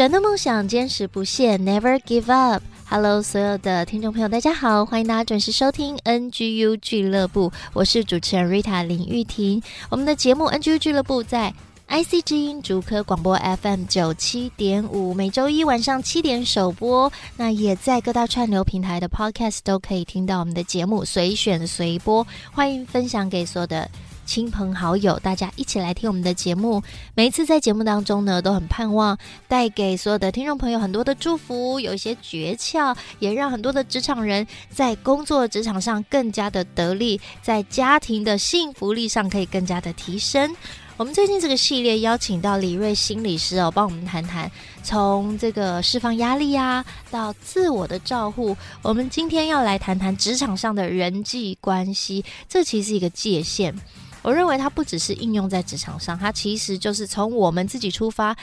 转动梦想，坚持不懈，Never give up。Hello，所有的听众朋友，大家好，欢迎大家准时收听 NGU 俱乐部，我是主持人 Rita 林玉婷。我们的节目 NGU 俱乐部在 IC 之音竹科广播 FM 九七点五，每周一晚上七点首播。那也在各大串流平台的 Podcast 都可以听到我们的节目，随选随播，欢迎分享给所有的。亲朋好友，大家一起来听我们的节目。每一次在节目当中呢，都很盼望带给所有的听众朋友很多的祝福，有一些诀窍，也让很多的职场人在工作职场上更加的得力，在家庭的幸福力上可以更加的提升。我们最近这个系列邀请到李瑞心理师哦，帮我们谈谈从这个释放压力啊，到自我的照护。我们今天要来谈谈职场上的人际关系，这其实是一个界限。我认为它不只是应用在职场上，它其实就是从我们自己出发，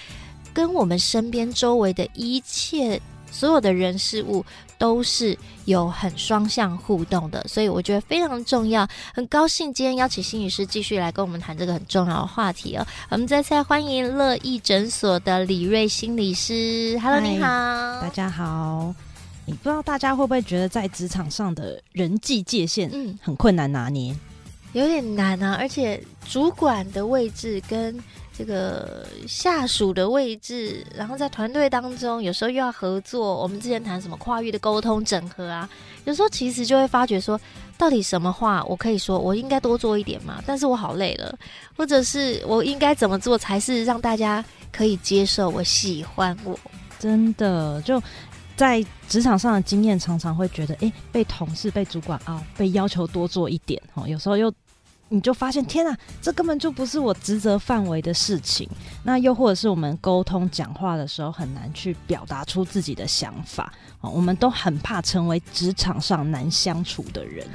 跟我们身边周围的一切所有的人事物都是有很双向互动的，所以我觉得非常重要。很高兴今天邀请心理师继续来跟我们谈这个很重要的话题哦。我们再次欢迎乐意诊所的李瑞心理师，Hello，你好，大家好。你不知道大家会不会觉得在职场上的人际界限，嗯，很困难拿捏？有点难啊，而且主管的位置跟这个下属的位置，然后在团队当中，有时候又要合作。我们之前谈什么跨域的沟通整合啊，有时候其实就会发觉说，到底什么话我可以说，我应该多做一点嘛？但是我好累了，或者是我应该怎么做才是让大家可以接受我、喜欢我？真的就。在职场上的经验，常常会觉得，哎，被同事、被主管啊，被要求多做一点，哦，有时候又，你就发现，天啊，这根本就不是我职责范围的事情。那又或者是我们沟通讲话的时候，很难去表达出自己的想法，哦，我们都很怕成为职场上难相处的人。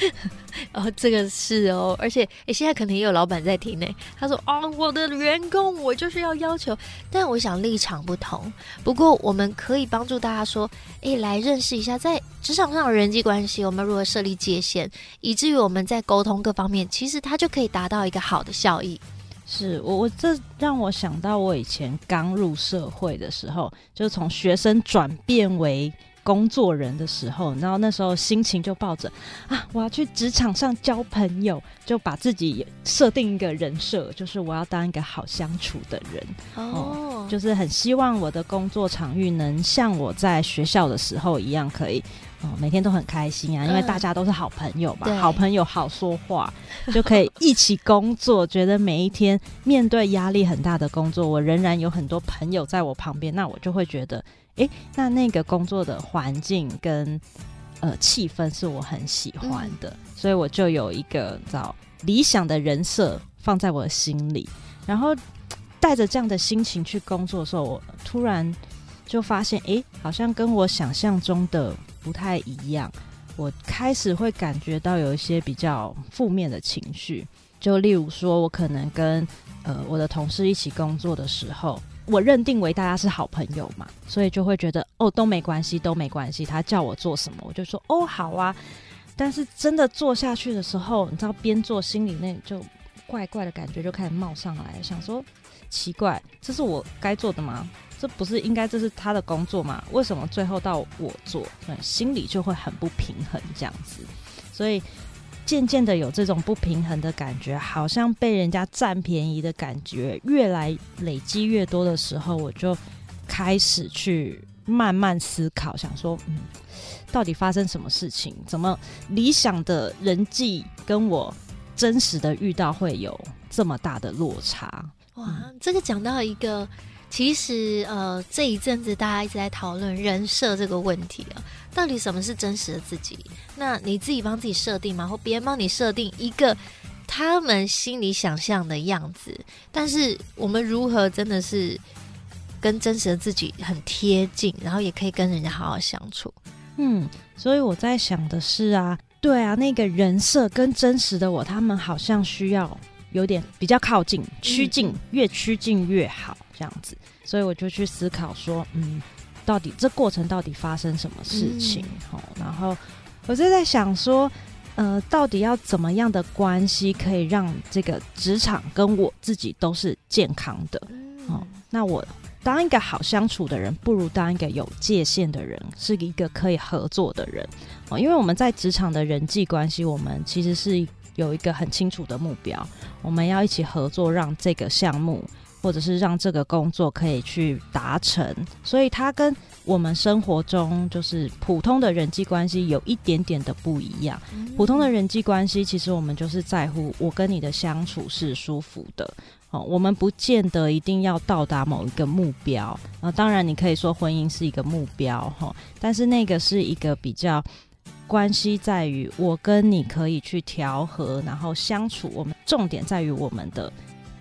哦，这个是哦，而且诶，现在可能也有老板在听呢。他说：“哦，我的员工，我就是要要求。”但我想立场不同。不过我们可以帮助大家说：“诶，来认识一下，在职场上的人际关系，我们如何设立界限，以至于我们在沟通各方面，其实它就可以达到一个好的效益。”是我，我这让我想到我以前刚入社会的时候，就从学生转变为。工作人的时候，然后那时候心情就抱着啊，我要去职场上交朋友，就把自己设定一个人设，就是我要当一个好相处的人。哦、嗯，就是很希望我的工作场域能像我在学校的时候一样，可以哦、嗯，每天都很开心啊，因为大家都是好朋友嘛，嗯、好朋友好说话，就可以一起工作，觉得每一天面对压力很大的工作，我仍然有很多朋友在我旁边，那我就会觉得。诶，那那个工作的环境跟呃气氛是我很喜欢的，嗯，所以我就有一个找理想的人设放在我的心里，然后带着这样的心情去工作的时候，我突然就发现，诶，好像跟我想象中的不太一样。我开始会感觉到有一些比较负面的情绪，就例如说，我可能跟呃我的同事一起工作的时候。我认定为大家是好朋友嘛，所以就会觉得哦，都没关系，都没关系。他叫我做什么，我就说哦，好啊。但是真的做下去的时候，你知道边做心里那就怪怪的感觉就开始冒上来，想说奇怪，这是我该做的吗？这不是应该这是他的工作吗？为什么最后到我做？对，心里就会很不平衡这样子，所以。渐渐的有这种不平衡的感觉，好像被人家占便宜的感觉，越来累积越多的时候，我就开始去慢慢思考，想说，嗯，到底发生什么事情？怎么理想的人际跟我真实的遇到会有这么大的落差？哇，这个讲到一个。其实，呃，这一阵子大家一直在讨论人设这个问题啊，到底什么是真实的自己？那你自己帮自己设定吗？或别人帮你设定一个他们心里想象的样子，但是我们如何真的是跟真实的自己很贴近，然后也可以跟人家好好相处。嗯，所以我在想的是啊，对啊，那个人设跟真实的我，他们好像需要有点比较靠近，趋近，越趋近越好这样子。所以我就去思考说，嗯，到底这过程到底发生什么事情？哦、嗯，然后我就在想说。呃，到底要怎么样的关系可以让这个职场跟我自己都是健康的？哦，那我当一个好相处的人，不如当一个有界限的人，是一个可以合作的人。哦，因为我们在职场的人际关系，我们其实是有一个很清楚的目标，我们要一起合作，让这个项目。或者是让这个工作可以去达成，所以它跟我们生活中就是普通的人际关系有一点点的不一样。普通的人际关系，其实我们就是在乎我跟你的相处是舒服的哦，我们不见得一定要到达某一个目标啊。当然，你可以说婚姻是一个目标哈，但是那个是一个比较关系在于我跟你可以去调和，然后相处。我们重点在于我们的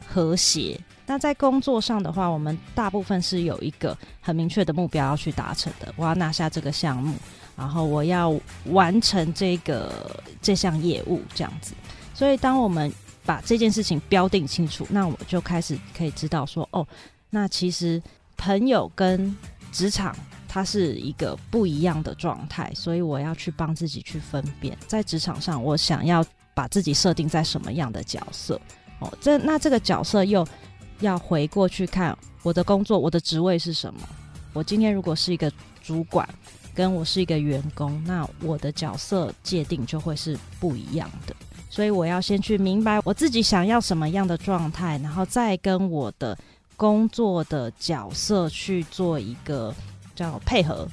和谐。那在工作上的话，我们大部分是有一个很明确的目标要去达成的。我要拿下这个项目，然后我要完成这个这项业务，这样子。所以，当我们把这件事情标定清楚，那我就开始可以知道说，哦，那其实朋友跟职场它是一个不一样的状态。所以，我要去帮自己去分辨，在职场上，我想要把自己设定在什么样的角色。哦，这那这个角色又。要回过去看我的工作，我的职位是什么？我今天如果是一个主管，跟我是一个员工，那我的角色界定就会是不一样的。所以我要先去明白我自己想要什么样的状态，然后再跟我的工作的角色去做一个叫配合。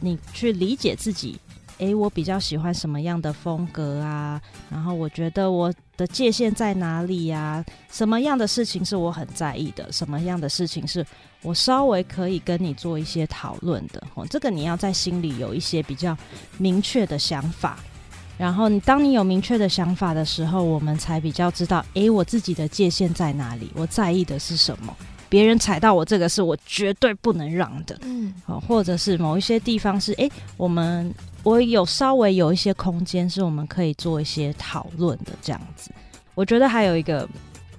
你去理解自己，诶，我比较喜欢什么样的风格啊？然后我觉得我。的界限在哪里呀、啊？什么样的事情是我很在意的？什么样的事情是我稍微可以跟你做一些讨论的？哦，这个你要在心里有一些比较明确的想法。然后你当你有明确的想法的时候，我们才比较知道，诶，我自己的界限在哪里？我在意的是什么？别人踩到我这个是我绝对不能让的。嗯，好，或者是某一些地方是，诶，我们。我有稍微有一些空间，是我们可以做一些讨论的这样子。我觉得还有一个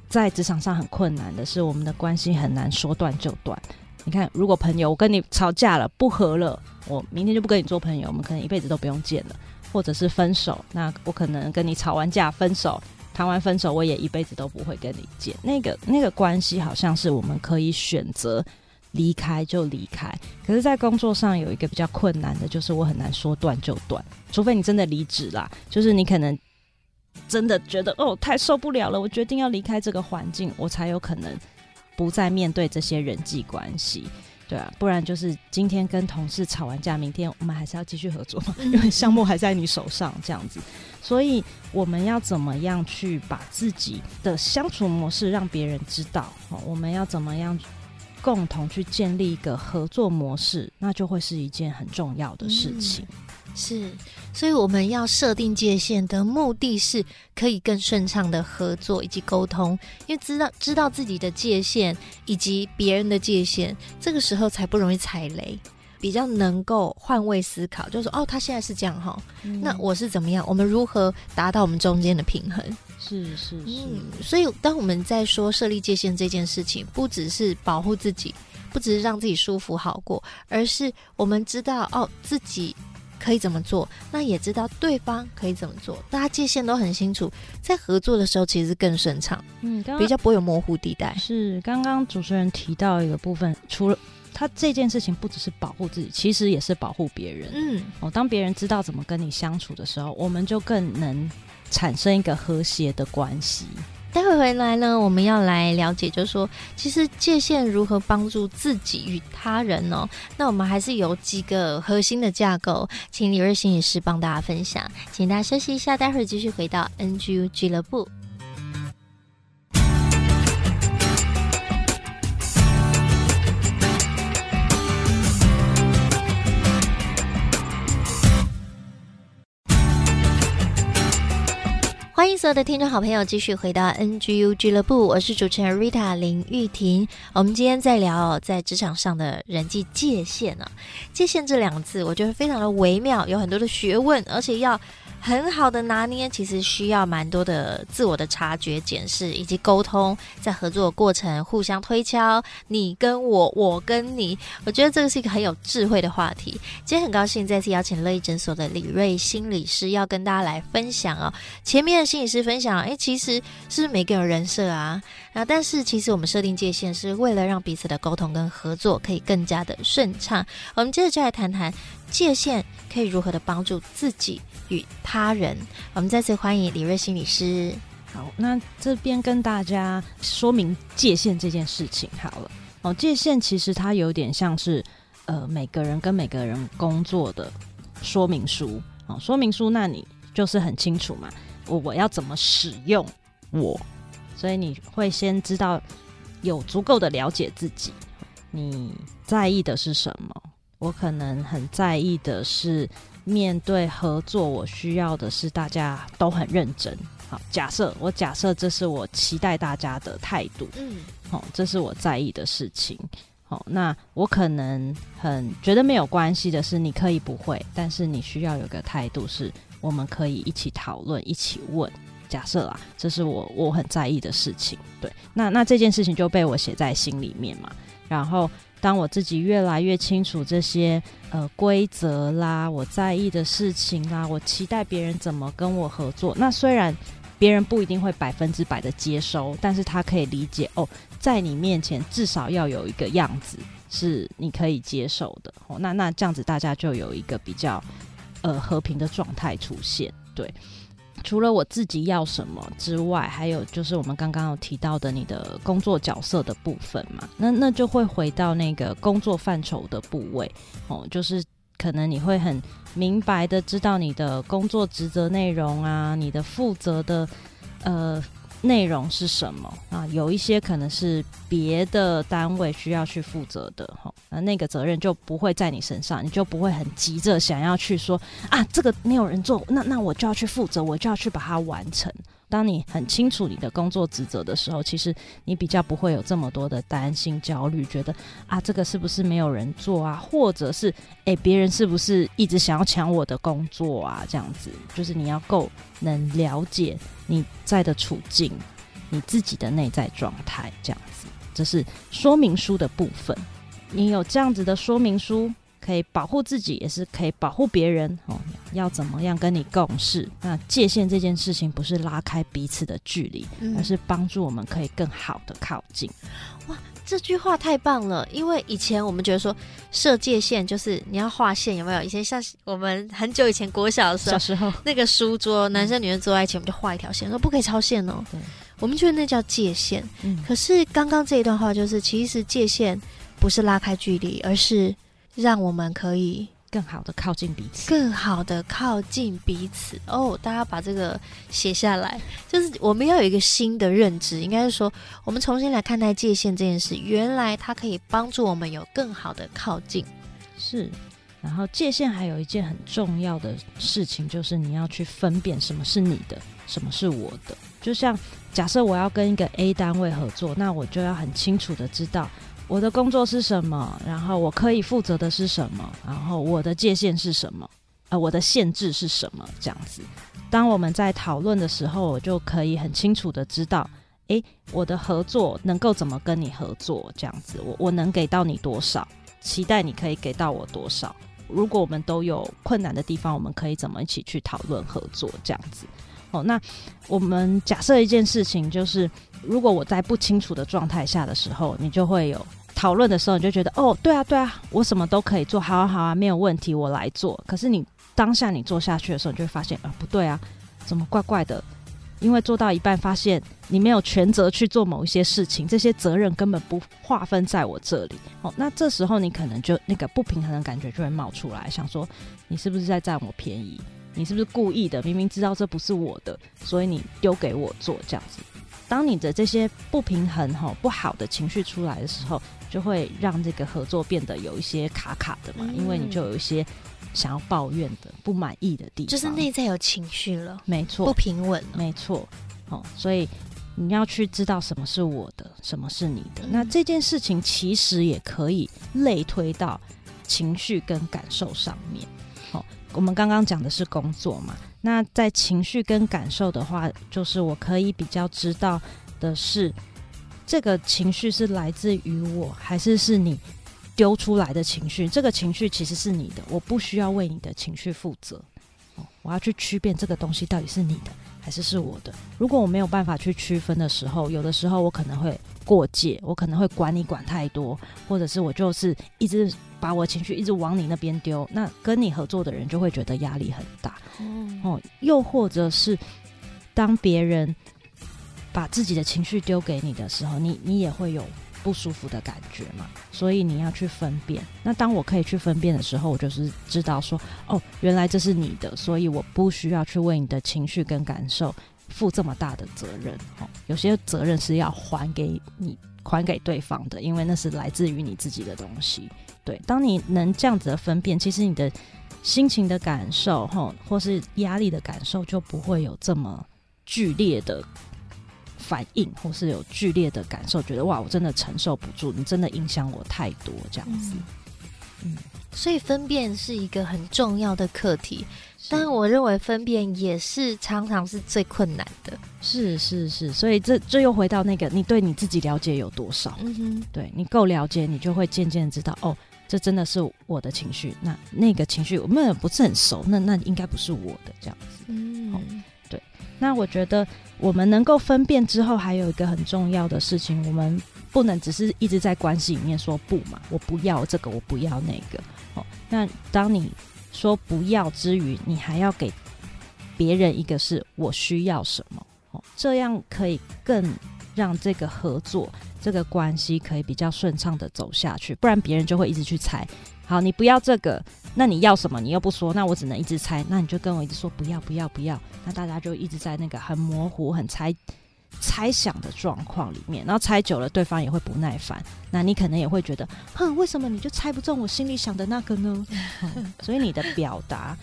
在职场上很困难的是，我们的关系很难说断就断。你看，如果朋友我跟你吵架了，不和了，我明天就不跟你做朋友，我们可能一辈子都不用见了。或者是分手，那我可能跟你吵完架分手，谈完分手，我也一辈子都不会跟你见。那个那个关系好像是我们可以选择。离开就离开，可是，在工作上有一个比较困难的，就是我很难说断就断，除非你真的离职啦，就是你可能真的觉得哦，太受不了了，我决定要离开这个环境，我才有可能不再面对这些人际关系，对啊，不然就是今天跟同事吵完架，明天我们还是要继续合作嘛，因为项目还在你手上这样子，所以我们要怎么样去把自己的相处模式让别人知道？哦，我们要怎么样？共同去建立一个合作模式，那就会是一件很重要的事情。嗯，是，所以我们要设定界限的目的是可以更顺畅的合作以及沟通，因为知道知道自己的界限以及别人的界限，这个时候才不容易踩雷，比较能够换位思考，就是说哦，他现在是这样哈，嗯，那我是怎么样？我们如何达到我们中间的平衡？是是是，嗯，所以当我们在说设立界限这件事情，不只是保护自己，不只是让自己舒服好过，而是我们知道哦，自己可以怎么做，那也知道对方可以怎么做，大家界限都很清楚，在合作的时候其实更顺畅，嗯，刚刚比较不会有模糊地带。是刚刚主持人提到一个部分，除了他这件事情不只是保护自己，其实也是保护别人。嗯，哦，当别人知道怎么跟你相处的时候，我们就更能。产生一个和谐的关系。待会回来呢，我们要来了解，就是说，其实界限如何帮助自己与他人哦。那我们还是有几个核心的架构，请李瑞心理师帮大家分享。请大家休息一下，待会儿继续回到 NGU 俱乐部。所有的听众好朋友继续回到 NGU 俱乐部，我是主持人 Rita 林玉婷。我们今天在聊在职场上的人际界限啊，界限这两个字，我觉得非常的微妙，有很多的学问，而且要。很好的拿捏，其实需要蛮多的自我的察觉、检视以及沟通，在合作过程互相推敲，你跟我，我跟你，我觉得这个是一个很有智慧的话题。今天很高兴再次邀请乐意诊所的李瑞心理师，要跟大家来分享哦。前面的心理师分享，诶，其实是每个人人设啊，啊，但是其实我们设定界限是为了让彼此的沟通跟合作可以更加的顺畅。我们接着就来谈谈。界限可以如何的帮助自己与他人？我们再次欢迎李瑞心理师。好，那这边跟大家说明界限这件事情好了。哦，界限其实它有点像是呃每个人跟每个人工作的说明书。哦，说明书那你就是很清楚嘛，我我要怎么使用我，所以你会先知道有足够的了解自己，你在意的是什么？我可能很在意的是，面对合作，我需要的是大家都很认真。好，假设我假设这是我期待大家的态度，嗯，好，这是我在意的事情。好，那我可能很觉得没有关系的是，你可以不会，但是你需要有个态度，是我们可以一起讨论，一起问。假设啊，这是我我很在意的事情。对，那那这件事情就被我写在心里面嘛，然后。当我自己越来越清楚这些呃规则啦，我在意的事情啦，我期待别人怎么跟我合作。那虽然别人不一定会百分之百的接收，但是他可以理解哦，在你面前至少要有一个样子是你可以接受的。哦，那那这样子大家就有一个比较呃和平的状态出现，对。除了我自己要什么之外，还有就是我们刚刚有提到的你的工作角色的部分嘛，那那就会回到那个工作范畴的部位哦，就是可能你会很明白的知道你的工作职责内容啊，你的负责的呃。内容是什么啊？有一些可能是别的单位需要去负责的，哈，那那个责任就不会在你身上，你就不会很急着想要去说啊，这个没有人做，那那我就要去负责，我就要去把它完成。当你很清楚你的工作职责的时候，其实你比较不会有这么多的担心、焦虑，觉得啊，这个是不是没有人做啊？或者是诶，别人是不是一直想要抢我的工作啊？这样子，就是你要够能了解你在的处境，你自己的内在状态，这样子，这是说明书的部分。你有这样子的说明书。可以保护自己，也是可以保护别人哦。要怎么样跟你共事？那界限这件事情不是拉开彼此的距离，嗯，而是帮助我们可以更好的靠近。哇，这句话太棒了！因为以前我们觉得说设界限就是你要画线，有没有？以前像我们很久以前国小的时候，小时候那个书桌，男生女生坐在一起，我们就画一条线，说不可以超线哦。对，我们觉得那叫界限。嗯，可是刚刚这一段话就是，其实界限不是拉开距离，而是。让我们可以更好的靠近彼此，更好的靠近彼此。哦，大家把这个写下来，就是我们要有一个新的认知，应该是说，我们重新来看待界限这件事。原来它可以帮助我们有更好的靠近。是，然后界限还有一件很重要的事情，就是你要去分辨什么是你的，什么是我的。就像假设我要跟一个 A 单位合作，那我就要很清楚的知道。我的工作是什么？然后我可以负责的是什么？然后我的界限是什么？呃，我的限制是什么？这样子，当我们在讨论的时候，我就可以很清楚的知道，诶，我的合作能够怎么跟你合作？这样子，我我能给到你多少？期待你可以给到我多少？如果我们都有困难的地方，我们可以怎么一起去讨论合作？这样子。哦，那我们假设一件事情，就是如果我在不清楚的状态下的时候，你就会有。讨论的时候，你就觉得哦，对啊，对啊，我什么都可以做，好啊，好啊，没有问题，我来做。可是你当下你做下去的时候，你就会发现啊，不对啊，怎么怪怪的？因为做到一半，发现你没有全责去做某一些事情，这些责任根本不划分在我这里。哦，那这时候你可能就那个不平衡的感觉就会冒出来，想说你是不是在占我便宜？你是不是故意的？明明知道这不是我的，所以你丢给我做这样子。当你的这些不平衡、哈不好的情绪出来的时候，就会让这个合作变得有一些卡卡的嘛，因为你就有一些想要抱怨的、不满意的地方，就是内在有情绪了，没错，不平稳，没错。哦，所以你要去知道什么是我的，什么是你的。嗯、那这件事情其实也可以类推到情绪跟感受上面。好、哦，我们刚刚讲的是工作嘛，那在情绪跟感受的话，就是我可以比较知道的是，这个情绪是来自于我，还是是你丢出来的情绪？这个情绪其实是你的，我不需要为你的情绪负责。我要去区辨这个东西到底是你的。还是是我的。如果我没有办法去区分的时候，有的时候我可能会过界，我可能会管你管太多，或者是我就是一直把我情绪一直往你那边丢。那跟你合作的人就会觉得压力很大。哦，又或者是当别人把自己的情绪丢给你的时候，你你也会有不舒服的感觉嘛，所以你要去分辨。那当我可以去分辨的时候，我就是知道说，哦，原来这是你的，所以我不需要去为你的情绪跟感受负这么大的责任。哦，有些责任是要还给你，还给对方的，因为那是来自于你自己的东西。对，当你能这样子的分辨，其实你的心情的感受，哈，或是压力的感受，就不会有这么剧烈的。反应或是有剧烈的感受，觉得哇，我真的承受不住，你真的影响我太多，这样子。嗯，所以分辨是一个很重要的课题，但我认为分辨也是常常是最困难的。是是是，所以这这又回到那个，你对你自己了解有多少？嗯哼，对你够了解，你就会渐渐知道，哦，这真的是我的情绪。那那个情绪我们也不是很熟，那那应该不是我的这样子。嗯，哦，对。那我觉得。我们能够分辨之后，还有一个很重要的事情，我们不能只是一直在关系里面说不嘛，我不要这个，我不要那个。哦，那当你说不要之余，你还要给别人一个是我需要什么，哦，这样可以更让这个合作、这个关系可以比较顺畅的走下去，不然别人就会一直去猜。好，你不要这个，那你要什么？你又不说，那我只能一直猜。那你就跟我一直说不要，不要，不要。那大家就一直在那个很模糊、很猜猜想的状况里面，然后猜久了，对方也会不耐烦。那你可能也会觉得，哼，为什么你就猜不中我心里想的那个呢？所以你的表达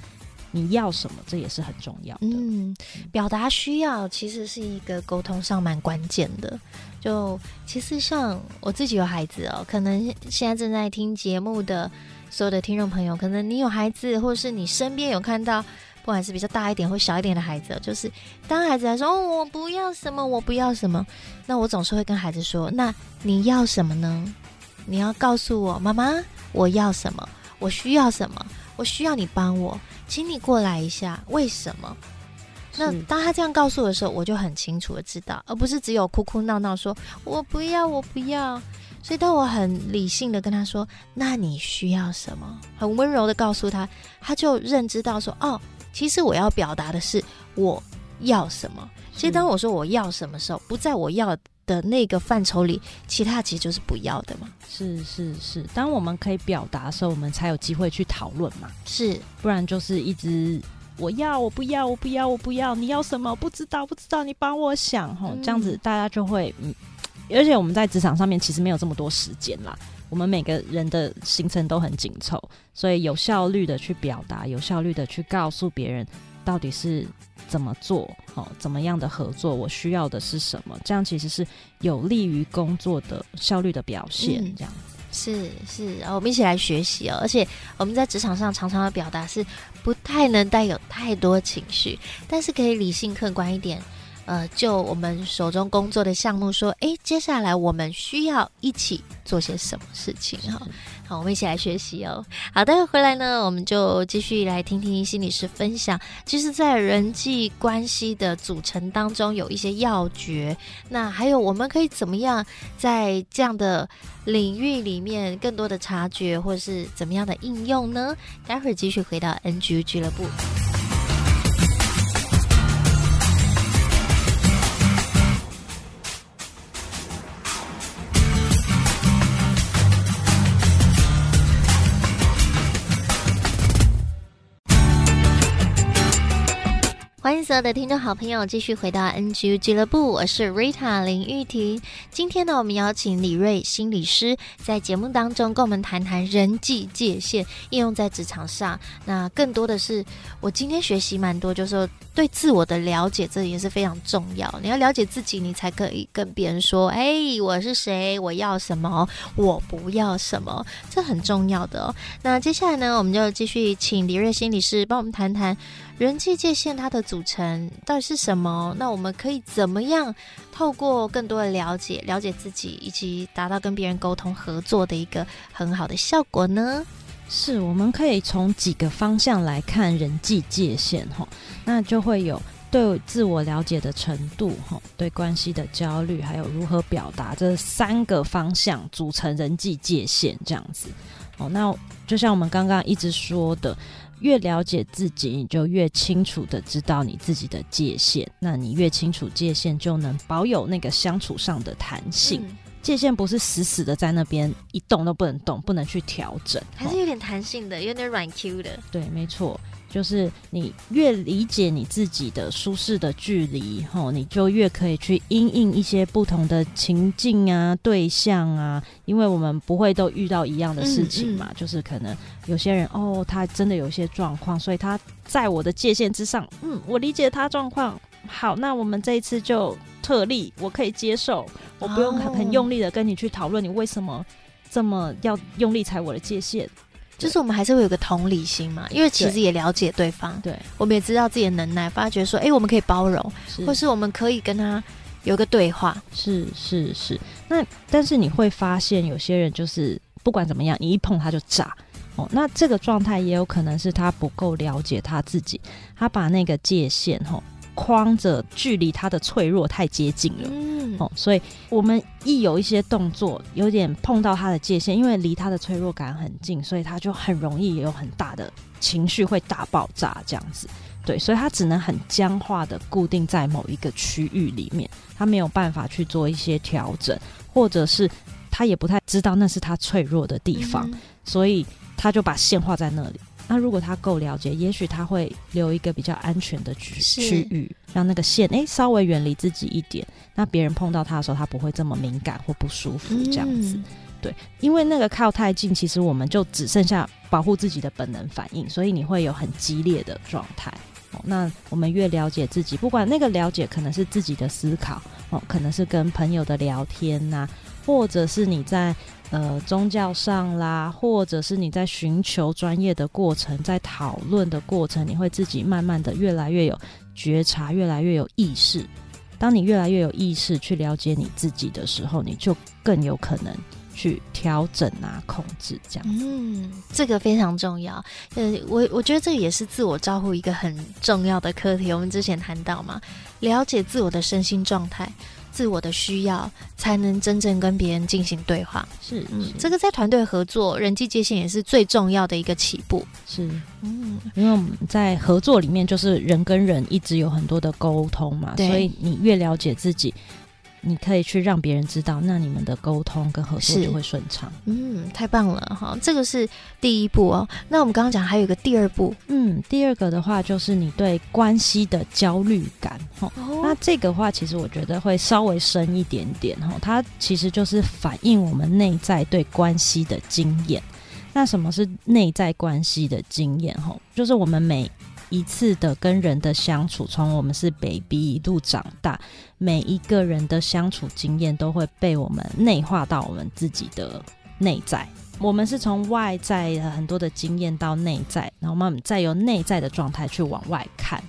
你要什么，这也是很重要的。嗯，表达需要其实是一个沟通上蛮关键的。就其实像我自己有孩子哦，可能现在正在听节目的。所有的听众朋友，可能你有孩子，或者是你身边有看到，不管是比较大一点或小一点的孩子，就是当孩子来说：“哦，我不要什么，我不要什么。”那我总是会跟孩子说：“那你要什么呢？你要告诉我，妈妈，我要什么？我需要什么？我需要你帮我，请你过来一下。为什么？”那当他这样告诉我的时候，我就很清楚的知道，而不是只有哭哭闹闹说“我不要，我不要”。所以，当我很理性的跟他说：“那你需要什么？”很温柔的告诉他，他就认知到说：“哦，其实我要表达的是我要什么。”其实，当我说我要什么时候，不在我要的那个范畴里，其他其实就是不要的嘛。是是是，当我们可以表达的时候，我们才有机会去讨论嘛。是，不然就是一直我要我不要我不要我不要，你要什么？不知道不知道，你帮我想吼，这样子大家就会嗯。而且我们在职场上面其实没有这么多时间啦，我们每个人的行程都很紧凑，所以有效率的去表达，有效率的去告诉别人到底是怎么做，哦，怎么样的合作，我需要的是什么，这样其实是有利于工作的效率的表现。这样是是，然后我们一起来学习哦。而且我们在职场上常常的表达是不太能带有太多情绪，但是可以理性客观一点。呃，就我们手中工作的项目说，哎，接下来我们需要一起做些什么事情哈？好，我们一起来学习哦。好，待会回来呢，我们就继续来听听心理师分享。其实，在人际关系的组成当中，有一些要诀。那还有，我们可以怎么样在这样的领域里面更多的察觉，或者是怎么样的应用呢？待会儿继续回到 NGU 俱乐部。所有的听众好朋友，继续回到 NGU 俱乐部，我是 Rita 林玉婷。今天呢，我们邀请李瑞心理师在节目当中跟我们谈谈人际界限应用在职场上。那更多的是，我今天学习蛮多，就是说对自我的了解，这也是非常重要。你要了解自己，你才可以跟别人说：“哎，我是谁？我要什么？我不要什么？”这很重要的哦。那接下来呢，我们就继续请李瑞心理师帮我们谈谈。人际界限它的组成到底是什么？那我们可以怎么样透过更多的了解，了解自己，以及达到跟别人沟通合作的一个很好的效果呢？是，我们可以从几个方向来看人际界限哈，那就会有对自我了解的程度哈，对关系的焦虑，还有如何表达这三个方向组成人际界限这样子。哦，那就像我们刚刚一直说的。越了解自己，你就越清楚的知道你自己的界限。那你越清楚界限，就能保有那个相处上的弹性。嗯、界限不是死死的在那边一动都不能动，不能去调整，还是有点弹性的，有点软 Q 的。对，没错。就是你越理解你自己的舒适的距离，吼，你就越可以去因应一些不同的情境啊、对象啊，因为我们不会都遇到一样的事情嘛。嗯嗯、就是可能有些人哦，他真的有一些状况，所以他在我的界限之上。嗯，我理解他状况。好，那我们这一次就特例，我可以接受，我不用很用力的跟你去讨论你为什么这么要用力踩我的界限。就是我们还是会有个同理心嘛，因为其实也了解对方，对，我们也知道自己的能耐，发觉说，哎、欸，我们可以包容，是或是我们可以跟他有个对话，是是是。那但是你会发现，有些人就是不管怎么样，你一碰他就炸哦。那这个状态也有可能是他不够了解他自己，他把那个界限吼。框着，距离他的脆弱太接近了，嗯，哦，所以我们一有一些动作，有点碰到他的界限，因为离他的脆弱感很近，所以他就很容易有很大的情绪会大爆炸这样子，对，所以他只能很僵化的固定在某一个区域里面，他没有办法去做一些调整，或者是他也不太知道那是他脆弱的地方，嗯，所以他就把线画在那里。那如果他够了解，也许他会留一个比较安全的区区域，让那个线诶、欸、稍微远离自己一点。那别人碰到他的时候，他不会这么敏感或不舒服这样子。嗯、对，因为那个靠太近，其实我们就只剩下保护自己的本能反应，所以你会有很激烈的状态。哦，那我们越了解自己，不管那个了解可能是自己的思考哦，可能是跟朋友的聊天呐、啊，或者是你在。呃，宗教上啦，或者是你在寻求专业的过程，在讨论的过程，你会自己慢慢的越来越有觉察，越来越有意识。当你越来越有意识去了解你自己的时候，你就更有可能去调整啊、控制这样。嗯，这个非常重要。呃，我我觉得这也是自我照顾一个很重要的课题。我们之前谈到嘛，了解自我的身心状态。自我的需要，才能真正跟别人进行对话。是，嗯，这个在团队合作、人际界限也是最重要的一个起步。是，嗯，因为我们在合作里面，就是人跟人一直有很多的沟通嘛，所以你越了解自己。你可以去让别人知道，那你们的沟通跟合作就会顺畅。嗯，太棒了哈！这个是第一步哦。那我们刚刚讲还有一个第二步，嗯，第二个的话就是你对关系的焦虑感哈。哦、那这个话其实我觉得会稍微深一点点哈。它其实就是反映我们内在对关系的经验。那什么是内在关系的经验哈？就是我们每一次的跟人的相处，从我们是 baby 一路长大，每一个人的相处经验都会被我们内化到我们自己的内在。我们是从外在很多的经验到内在，然后慢慢再由内在的状态去往外看，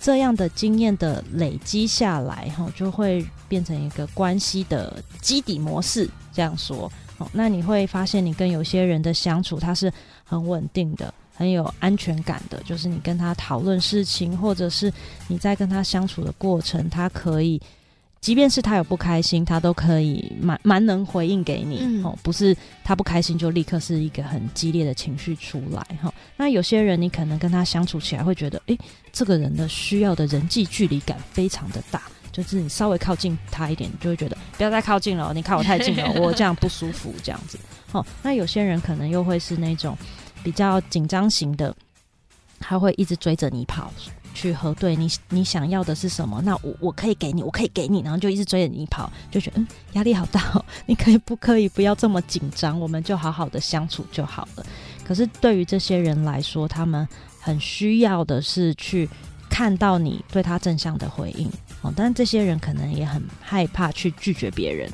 这样的经验的累积下来，哈，就会变成一个关系的基底模式。这样说，那你会发现，你跟有些人的相处，它是很稳定的。很有安全感的，就是你跟他讨论事情，或者是你在跟他相处的过程，他可以，即便是他有不开心，他都可以蛮蛮能回应给你。嗯、哦，不是他不开心就立刻是一个很激烈的情绪出来哈、哦。那有些人你可能跟他相处起来会觉得，诶，这个人的需要的人际距离感非常的大，就是你稍微靠近他一点，你就会觉得不要再靠近了，你靠我太近了，我这样不舒服这样子。好、哦，那有些人可能又会是那种。比较紧张型的，他会一直追着你跑，去核对你你想要的是什么。那我我可以给你，我可以给你，然后就一直追着你跑，就觉得嗯压力好大哦。你可以不可以不要这么紧张？我们就好好的相处就好了。可是对于这些人来说，他们很需要的是去看到你对他正向的回应哦。但这些人可能也很害怕去拒绝别人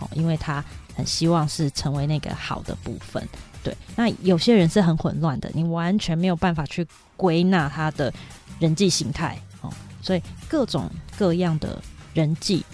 哦，因为他很希望是成为那个好的部分。对，那有些人是很混乱的，你完全没有办法去归纳他的人际形态哦，所以各种各样的人际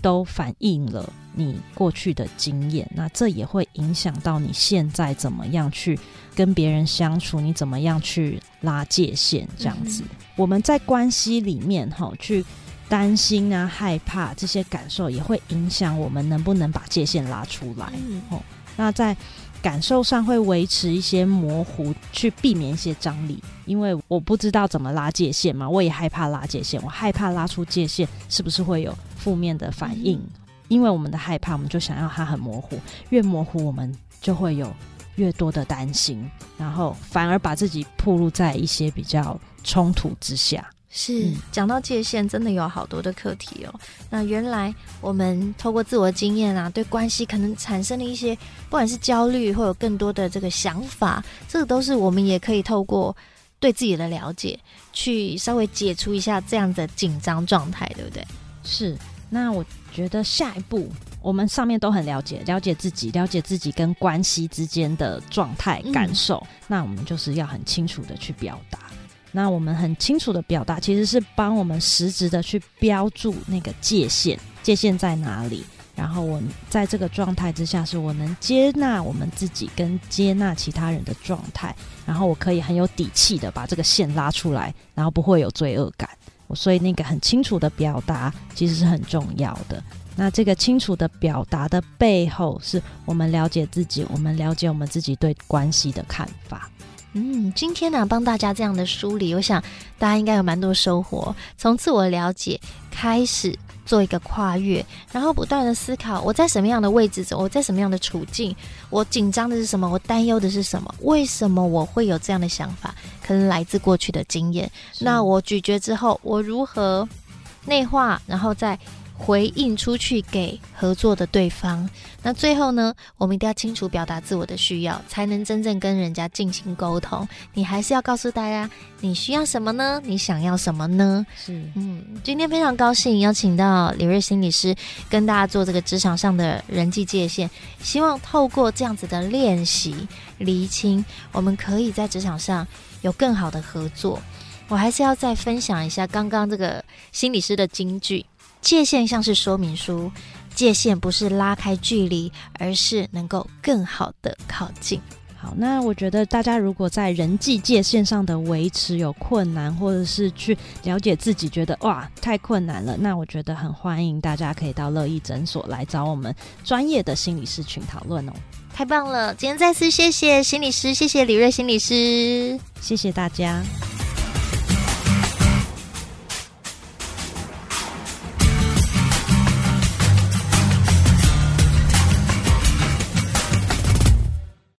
都反映了你过去的经验，那这也会影响到你现在怎么样去跟别人相处，你怎么样去拉界限，这样子。嗯、我们在关系里面哈，去担心啊、害怕这些感受，也会影响我们能不能把界限拉出来。嗯，哦，那在。感受上会维持一些模糊，去避免一些张力，因为我不知道怎么拉界限嘛，我也害怕拉界限，我害怕拉出界限是不是会有负面的反应？嗯、因为我们的害怕，我们就想要它很模糊，越模糊我们就会有越多的担心，然后反而把自己暴露在一些比较冲突之下。是讲到界限，真的有好多的课题哦。那原来我们透过自我经验啊，对关系可能产生了一些，不管是焦虑，或有更多的这个想法，这个都是我们也可以透过对自己的了解，去稍微解除一下这样的紧张状态，对不对？是。那我觉得下一步，我们上面都很了解，了解自己，了解自己跟关系之间的状态感受，嗯、那我们就是要很清楚的去表达。那我们很清楚的表达，其实是帮我们实质的去标注那个界限，界限在哪里？然后我在这个状态之下，是我能接纳我们自己跟接纳其他人的状态，然后我可以很有底气的把这个线拉出来，然后不会有罪恶感。所以那个很清楚的表达，其实是很重要的。那这个清楚的表达的背后，是我们了解自己，我们了解我们自己对关系的看法。嗯，今天呢，帮大家这样的梳理，我想大家应该有蛮多收获。从自我了解开始做一个跨越，然后不断的思考我在什么样的位置，我在什么样的处境，我紧张的是什么，我担忧的是什么，为什么我会有这样的想法？可能来自过去的经验。那我咀嚼之后，我如何内化，然后再。回应出去给合作的对方，那最后呢，我们一定要清楚表达自我的需要，才能真正跟人家进行沟通。你还是要告诉大家，你需要什么呢？你想要什么呢？是，嗯，今天非常高兴邀请到李瑞心理师跟大家做这个职场上的人际界限，希望透过这样子的练习厘清，我们可以在职场上有更好的合作。我还是要再分享一下刚刚这个心理师的金句。界限像是说明书，界限不是拉开距离，而是能够更好的靠近。好，那我觉得大家如果在人际界限上的维持有困难，或者是去了解自己觉得哇太困难了，那我觉得很欢迎大家可以到乐意诊所来找我们专业的心理师群讨论哦。太棒了，今天再次谢谢心理师，谢谢李瑞心理师，谢谢大家。